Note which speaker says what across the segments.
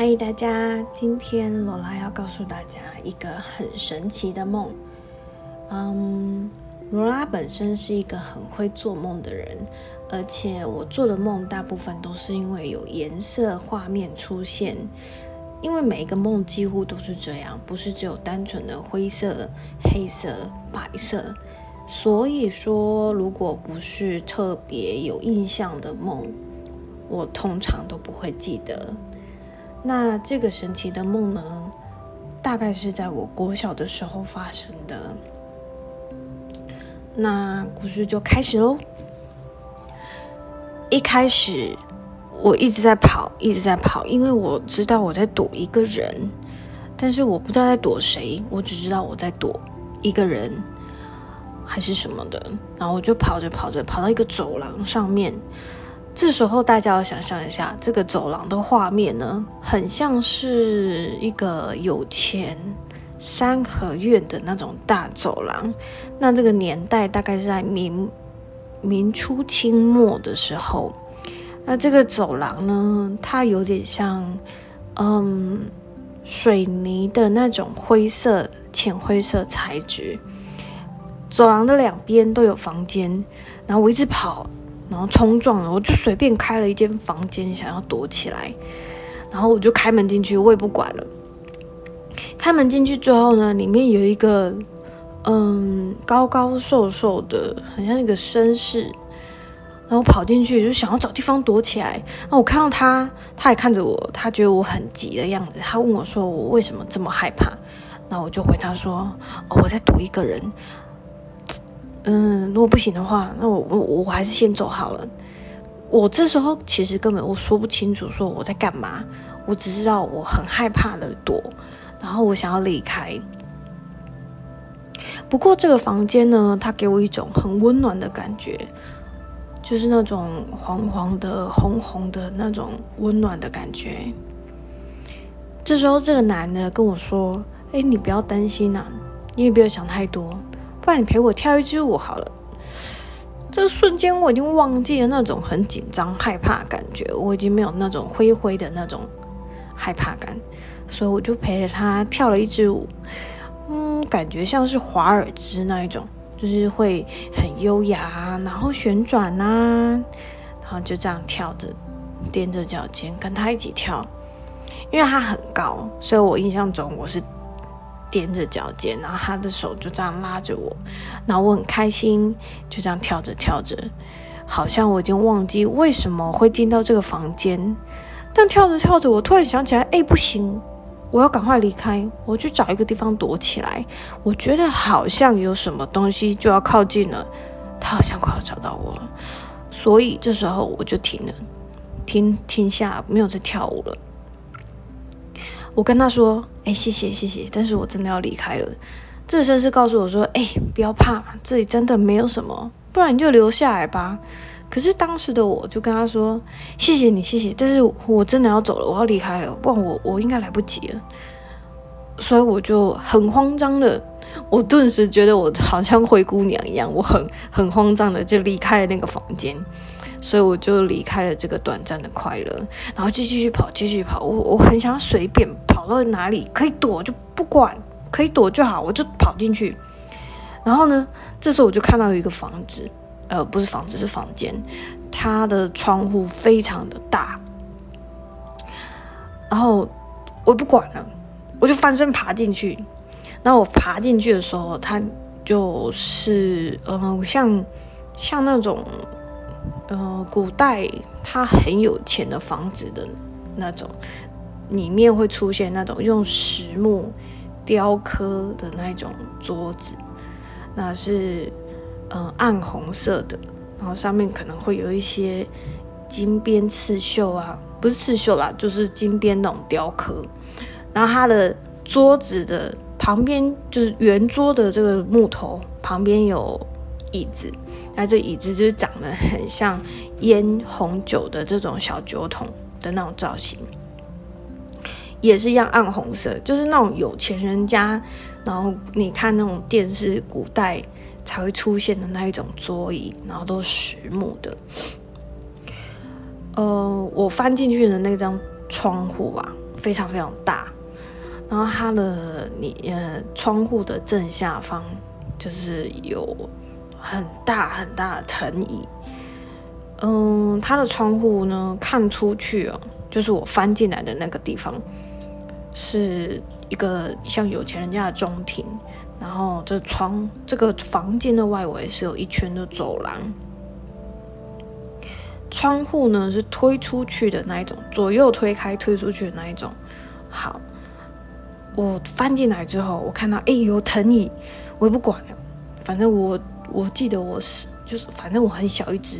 Speaker 1: 嗨，大家！今天罗拉要告诉大家一个很神奇的梦。嗯，罗拉本身是一个很会做梦的人，而且我做的梦大部分都是因为有颜色画面出现。因为每一个梦几乎都是这样，不是只有单纯的灰色、黑色、白色。所以说，如果不是特别有印象的梦，我通常都不会记得。那这个神奇的梦呢，大概是在我国小的时候发生的。那故事就开始喽。一开始我一直在跑，一直在跑，因为我知道我在躲一个人，但是我不知道在躲谁，我只知道我在躲一个人还是什么的。然后我就跑着跑着，跑到一个走廊上面。这时候，大家要想象一下，这个走廊的画面呢，很像是一个有钱三合院的那种大走廊。那这个年代大概是在明明初清末的时候。那这个走廊呢，它有点像嗯水泥的那种灰色、浅灰色材质。走廊的两边都有房间，然后我一直跑。然后冲撞了，我就随便开了一间房间，想要躲起来。然后我就开门进去，我也不管了。开门进去之后呢，里面有一个嗯高高瘦瘦的，很像一个绅士。然后跑进去就想要找地方躲起来。那我看到他，他也看着我，他觉得我很急的样子。他问我说：“我为什么这么害怕？”那我就回他说：“哦，我在躲一个人。”嗯，如果不行的话，那我我我还是先走好了。我这时候其实根本我说不清楚说我在干嘛，我只知道我很害怕的躲，然后我想要离开。不过这个房间呢，它给我一种很温暖的感觉，就是那种黄黄的、红红的那种温暖的感觉。这时候这个男的跟我说：“哎，你不要担心呐，你也不要想太多。”不然你陪我跳一支舞好了。这个瞬间我已经忘记了那种很紧张害怕感觉，我已经没有那种灰灰的那种害怕感，所以我就陪着他跳了一支舞。嗯，感觉像是华尔兹那一种，就是会很优雅，然后旋转呐，然后就这样跳着，踮着脚尖跟他一起跳。因为他很高，所以我印象中我是。踮着脚尖，然后他的手就这样拉着我，然后我很开心，就这样跳着跳着，好像我已经忘记为什么会进到这个房间。但跳着跳着，我突然想起来，哎，不行，我要赶快离开，我去找一个地方躲起来。我觉得好像有什么东西就要靠近了，他好像快要找到我了，所以这时候我就停了，停停下，没有再跳舞了。我跟他说：“哎，谢谢谢谢，但是我真的要离开了。”这绅士告诉我说：“哎，不要怕，这里真的没有什么，不然你就留下来吧。”可是当时的我就跟他说：“谢谢你，谢谢，但是我真的要走了，我要离开了，不然我我应该来不及了。”所以我就很慌张的，我顿时觉得我好像灰姑娘一样，我很很慌张的就离开了那个房间。所以我就离开了这个短暂的快乐，然后继续跑，继续跑。我我很想随便跑到哪里可以躲就不管，可以躲就好，我就跑进去。然后呢，这时候我就看到一个房子，呃，不是房子是房间，它的窗户非常的大。然后我不管了，我就翻身爬进去。那我爬进去的时候，它就是嗯，像像那种。呃，古代他很有钱的房子的那种，里面会出现那种用实木雕刻的那种桌子，那是呃暗红色的，然后上面可能会有一些金边刺绣啊，不是刺绣啦，就是金边那种雕刻。然后它的桌子的旁边就是圆桌的这个木头旁边有。椅子，那这椅子就是长得很像腌红酒的这种小酒桶的那种造型，也是一样暗红色，就是那种有钱人家，然后你看那种电视古代才会出现的那一种桌椅，然后都是实木的。呃，我翻进去的那张窗户啊，非常非常大。然后它的你呃窗户的正下方就是有很大很大的藤椅。嗯，它的窗户呢看出去哦，就是我翻进来的那个地方，是一个像有钱人家的中庭。然后这窗这个房间的外围是有一圈的走廊，窗户呢是推出去的那一种，左右推开推出去的那一种。好，我翻进来之后，我看到哎有藤椅，我也不管了，反正我我记得我是就是反正我很小一只，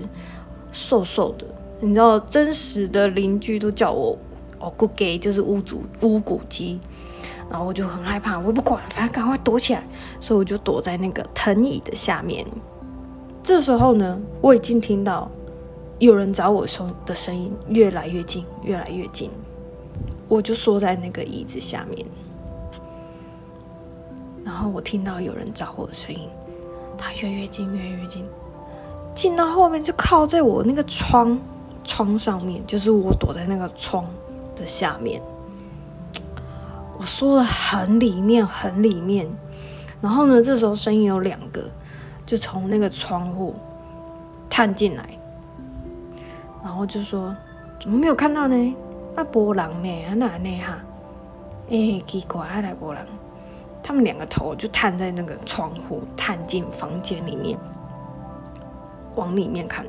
Speaker 1: 瘦瘦的，你知道真实的邻居都叫我哦古鸡就是乌祖乌骨鸡。然后我就很害怕，我不管，反正赶快躲起来，所以我就躲在那个藤椅的下面。这时候呢，我已经听到有人找我说的声音越来越近，越来越近，我就缩在那个椅子下面。然后我听到有人找我的声音，他越越近，越越近，近到后面就靠在我那个窗窗上面，就是我躲在那个窗的下面。我说的很里面，很里面。然后呢，这时候声音有两个，就从那个窗户探进来，然后就说：“怎么没有看到呢？啊，波浪呢？啊哪呢？哈？哎，奇怪，啊来波浪。”他们两个头就探在那个窗户，探进房间里面，往里面看。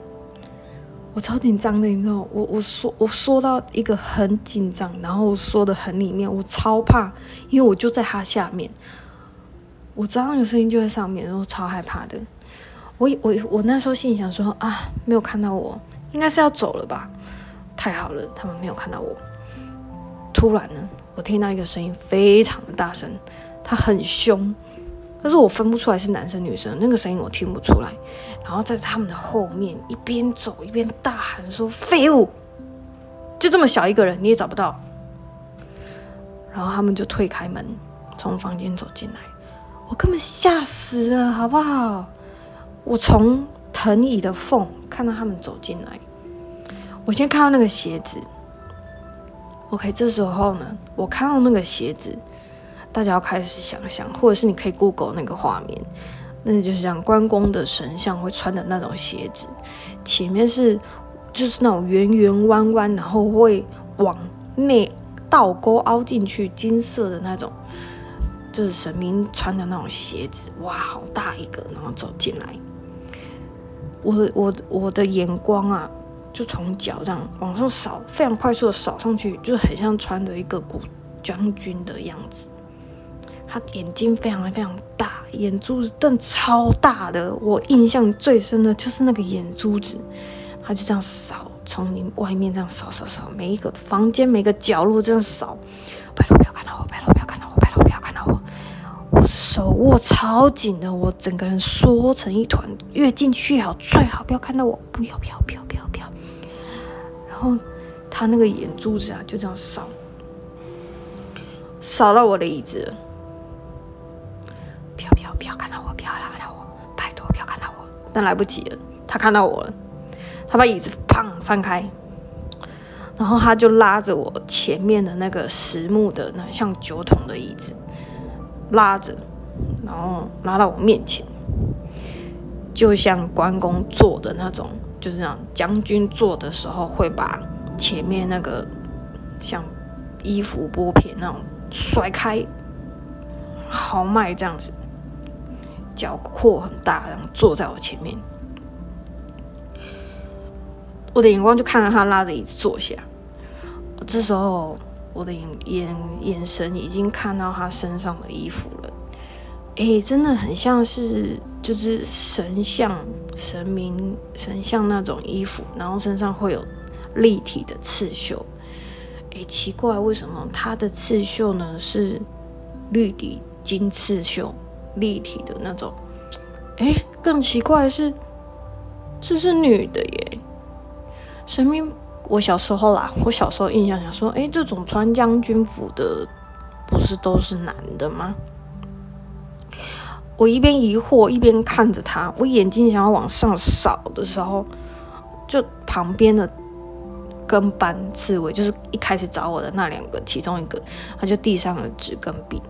Speaker 1: 我超紧张的，你知道，我我说我说到一个很紧张，然后我说的很里面，我超怕，因为我就在他下面，我知道那个声音就在上面，然后超害怕的。我我我那时候心里想说啊，没有看到我，应该是要走了吧？太好了，他们没有看到我。突然呢，我听到一个声音非常的大声，他很凶。但是我分不出来是男生女生，那个声音我听不出来。然后在他们的后面一边走一边大喊说：“废物！就这么小一个人你也找不到。”然后他们就推开门，从房间走进来。我根本吓死了，好不好？我从藤椅的缝看到他们走进来。我先看到那个鞋子。OK，这时候呢，我看到那个鞋子。大家要开始想象，或者是你可以 Google 那个画面，那就是像关公的神像会穿的那种鞋子，前面是就是那种圆圆弯弯，然后会往内倒钩凹进去，金色的那种，就是神明穿的那种鞋子。哇，好大一个，然后走进来，我我我的眼光啊，就从脚这样往上扫，非常快速的扫上去，就很像穿着一个古将军的样子。他眼睛非常非常大，眼珠子瞪超大的。我印象最深的就是那个眼珠子，他就这样扫，从你外面这样扫扫扫，每一个房间每个角落这样扫。拜托不要看到我，拜托不要看到我，拜托不要看到我。我手握超紧的，我整个人缩成一团，越进去越好，最好不要看到我，不要不要不要不要不要。然后他那个眼珠子啊，就这样扫，扫到我的椅子。不要看到我！不要看到我！拜托，不要看到我！但来不及了，他看到我了，他把椅子砰翻开，然后他就拉着我前面的那个实木的那像酒桶的椅子，拉着，然后拉到我面前，就像关公坐的那种，就是这样，将军坐的时候会把前面那个像衣服剥片那种甩开，豪迈这样子。脚阔很大，然后坐在我前面，我的眼光就看到他拉着椅子坐下。这时候，我的眼眼眼神已经看到他身上的衣服了。哎，真的很像是就是神像、神明、神像那种衣服，然后身上会有立体的刺绣。哎，奇怪，为什么他的刺绣呢是绿底金刺绣？立体的那种，哎，更奇怪的是，这是女的耶！神明，我小时候啦，我小时候印象想说，哎，这种穿将军服的，不是都是男的吗？我一边疑惑一边看着他，我眼睛想要往上扫的时候，就旁边的跟班刺猬，就是一开始找我的那两个其中一个，他就递上了纸跟笔，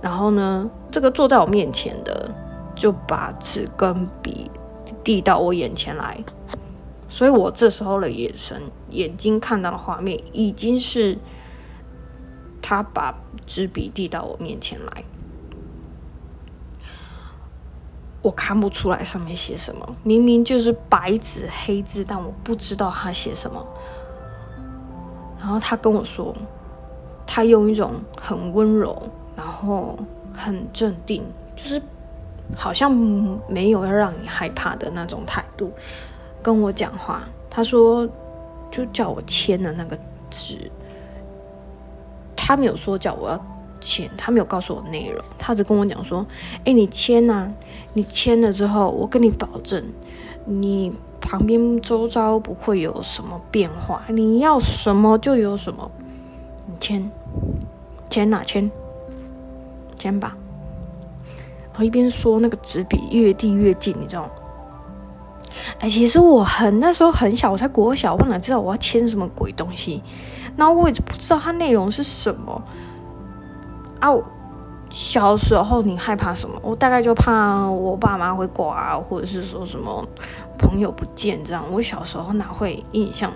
Speaker 1: 然后呢，这个坐在我面前的就把纸跟笔递到我眼前来，所以我这时候的眼神、眼睛看到的画面已经是他把纸笔递到我面前来。我看不出来上面写什么，明明就是白纸黑字，但我不知道他写什么。然后他跟我说，他用一种很温柔，后很镇定，就是好像没有要让你害怕的那种态度跟我讲话。他说，就叫我签的那个纸，他没有说叫我要。签，他没有告诉我内容，他只跟我讲说：“哎，你签呐，你签了之后，我跟你保证，你旁边周遭不会有什么变化，你要什么就有什么，你签，签哪，签肩膀。”然后一边说，那个纸笔越递越近，你知道吗？哎，其实我很那时候很小，我才国小，我哪知道我要签什么鬼东西？那我也不知道它内容是什么。啊，小时候你害怕什么？我大概就怕我爸妈会挂，啊或者是说什么朋友不见这样。我小时候哪会印象？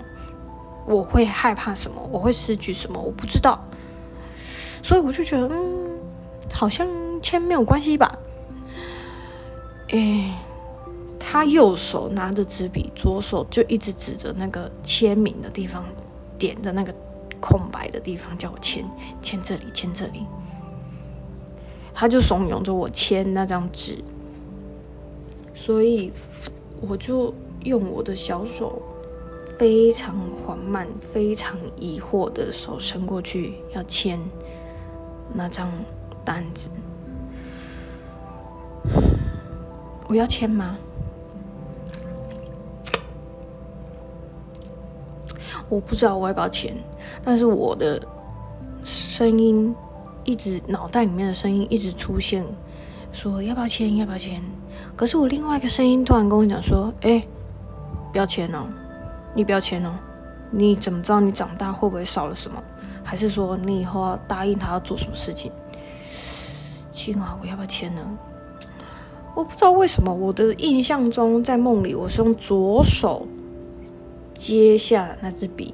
Speaker 1: 我会害怕什么？我会失去什么？我不知道。所以我就觉得，嗯，好像签没有关系吧。哎，他右手拿着纸笔，左手就一直指着那个签名的地方，点着那个空白的地方，叫我签，签这里，签这里。他就怂恿着我签那张纸，所以我就用我的小手，非常缓慢、非常疑惑的手伸过去要签那张单子。我要签吗？我不知道我要不要签，但是我的声音。一直脑袋里面的声音一直出现，说要不要签，要不要签？可是我另外一个声音突然跟我讲说：“哎，不要签哦，你不要签哦，你怎么知道你长大会不会少了什么？还是说你以后要答应他要做什么事情？”亲啊，我要不要签呢？我不知道为什么我的印象中在梦里我是用左手接下那支笔。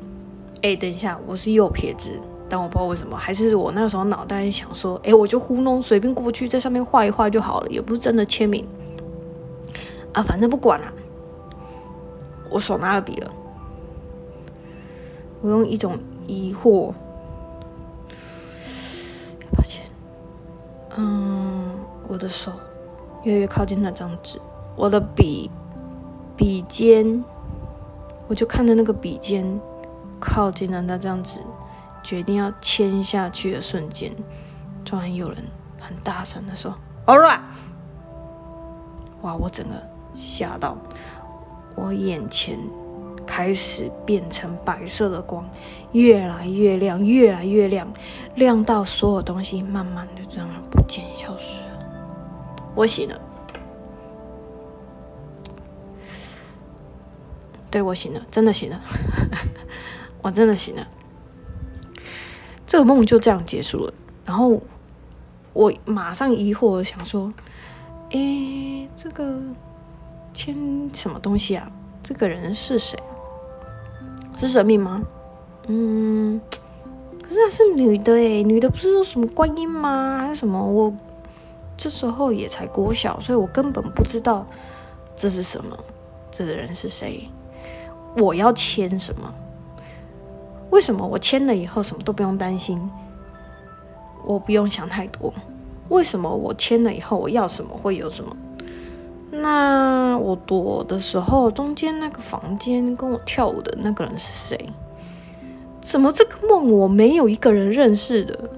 Speaker 1: 哎，等一下，我是右撇子。但我不知道为什么，还是我那时候脑袋想说，哎，我就糊弄，随便过去在上面画一画就好了，也不是真的签名啊，反正不管了。我手拿了笔了，我用一种疑惑，嗯，我的手越来越靠近那张纸，我的笔笔尖，我就看着那个笔尖靠近了那张纸。决定要签下去的瞬间，突然有人很大声的说：“All right！” 哇！我整个吓到，我眼前开始变成白色的光，越来越亮，越来越亮，亮到所有东西慢慢的这样不见消失。我醒了，对我醒了，真的醒了，我真的醒了。这个梦就这样结束了，然后我马上疑惑想说：“诶，这个签什么东西啊？这个人是谁？是神明吗？嗯，可是她是女的诶，女的不是说什么观音吗？还是什么？我这时候也才国小，所以我根本不知道这是什么，这个人是谁？我要签什么？”为什么我签了以后什么都不用担心？我不用想太多。为什么我签了以后我要什么会有什么？那我躲的时候，中间那个房间跟我跳舞的那个人是谁？怎么这个梦我没有一个人认识的？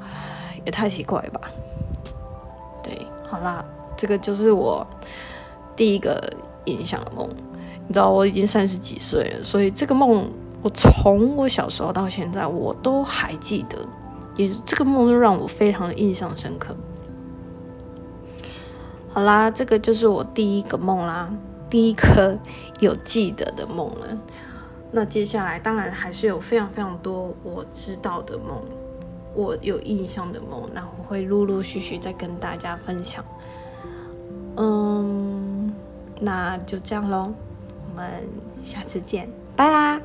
Speaker 1: 唉，也太奇怪吧。对，好啦，这个就是我第一个印象的梦。你知道我已经三十几岁了，所以这个梦。我从我小时候到现在，我都还记得，也这个梦就让我非常的印象深刻。好啦，这个就是我第一个梦啦，第一个有记得的梦了。那接下来当然还是有非常非常多我知道的梦，我有印象的梦，那我会陆陆续续再跟大家分享。嗯，那就这样喽，我们下次见，拜啦。